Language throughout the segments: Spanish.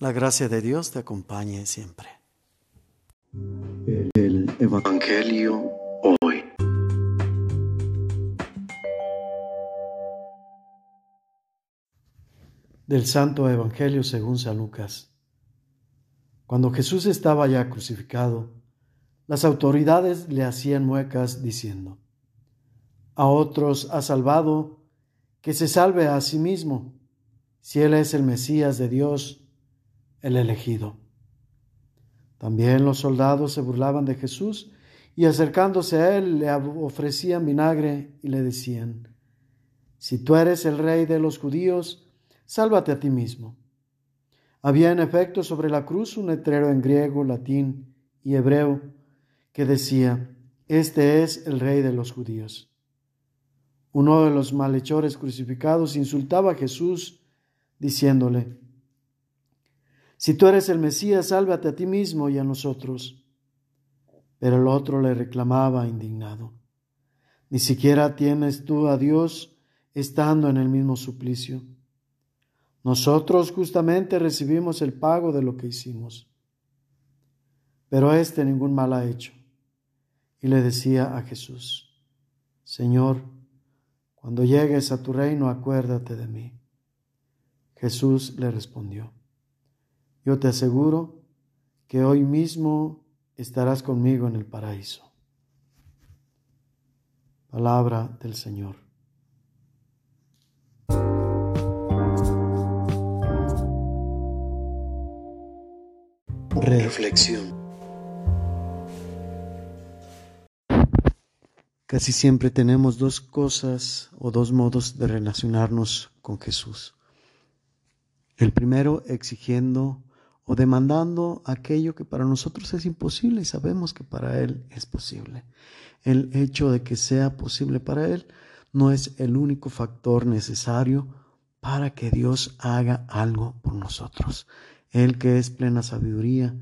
La gracia de Dios te acompañe siempre. El Evangelio hoy. Del Santo Evangelio según San Lucas. Cuando Jesús estaba ya crucificado, las autoridades le hacían muecas diciendo, a otros ha salvado, que se salve a sí mismo, si Él es el Mesías de Dios, el elegido. También los soldados se burlaban de Jesús y acercándose a Él le ofrecían vinagre y le decían, Si tú eres el rey de los judíos, sálvate a ti mismo. Había en efecto sobre la cruz un letrero en griego, latín y hebreo que decía, Este es el rey de los judíos. Uno de los malhechores crucificados insultaba a Jesús diciéndole, Si tú eres el Mesías, sálvate a ti mismo y a nosotros. Pero el otro le reclamaba indignado, Ni siquiera tienes tú a Dios estando en el mismo suplicio. Nosotros justamente recibimos el pago de lo que hicimos. Pero éste ningún mal ha hecho. Y le decía a Jesús, Señor, cuando llegues a tu reino, acuérdate de mí. Jesús le respondió, yo te aseguro que hoy mismo estarás conmigo en el paraíso. Palabra del Señor. Reflexión. Casi siempre tenemos dos cosas o dos modos de relacionarnos con Jesús. El primero exigiendo o demandando aquello que para nosotros es imposible y sabemos que para Él es posible. El hecho de que sea posible para Él no es el único factor necesario para que Dios haga algo por nosotros. Él que es plena sabiduría,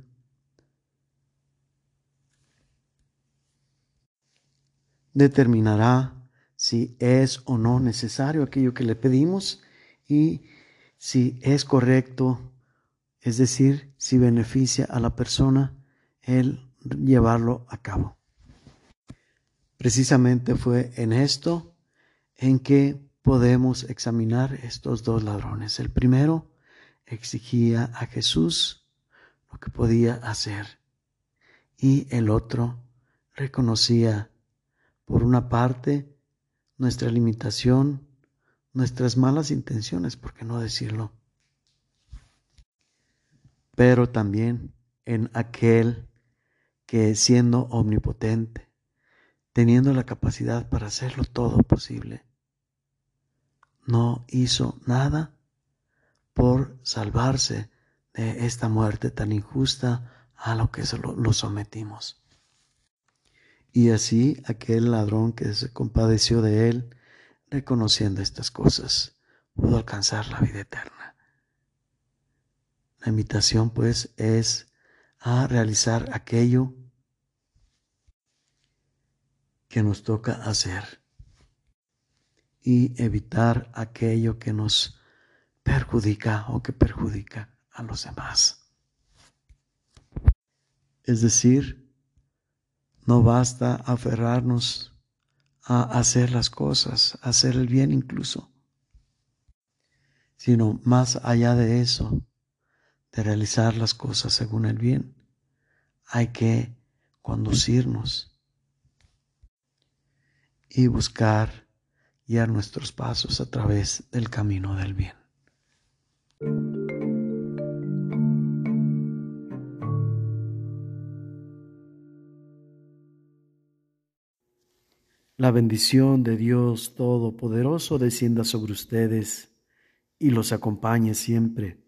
determinará si es o no necesario aquello que le pedimos y si es correcto, es decir, si beneficia a la persona el llevarlo a cabo. Precisamente fue en esto en que podemos examinar estos dos ladrones. El primero exigía a Jesús lo que podía hacer y el otro reconocía por una parte, nuestra limitación, nuestras malas intenciones, por qué no decirlo, pero también en aquel que siendo omnipotente, teniendo la capacidad para hacerlo todo posible, no hizo nada por salvarse de esta muerte tan injusta a lo que lo sometimos. Y así aquel ladrón que se compadeció de él, reconociendo estas cosas, pudo alcanzar la vida eterna. La invitación pues es a realizar aquello que nos toca hacer y evitar aquello que nos perjudica o que perjudica a los demás. Es decir, no basta aferrarnos a hacer las cosas, a hacer el bien incluso, sino más allá de eso, de realizar las cosas según el bien, hay que conducirnos y buscar guiar nuestros pasos a través del camino del bien. La bendición de Dios Todopoderoso descienda sobre ustedes y los acompañe siempre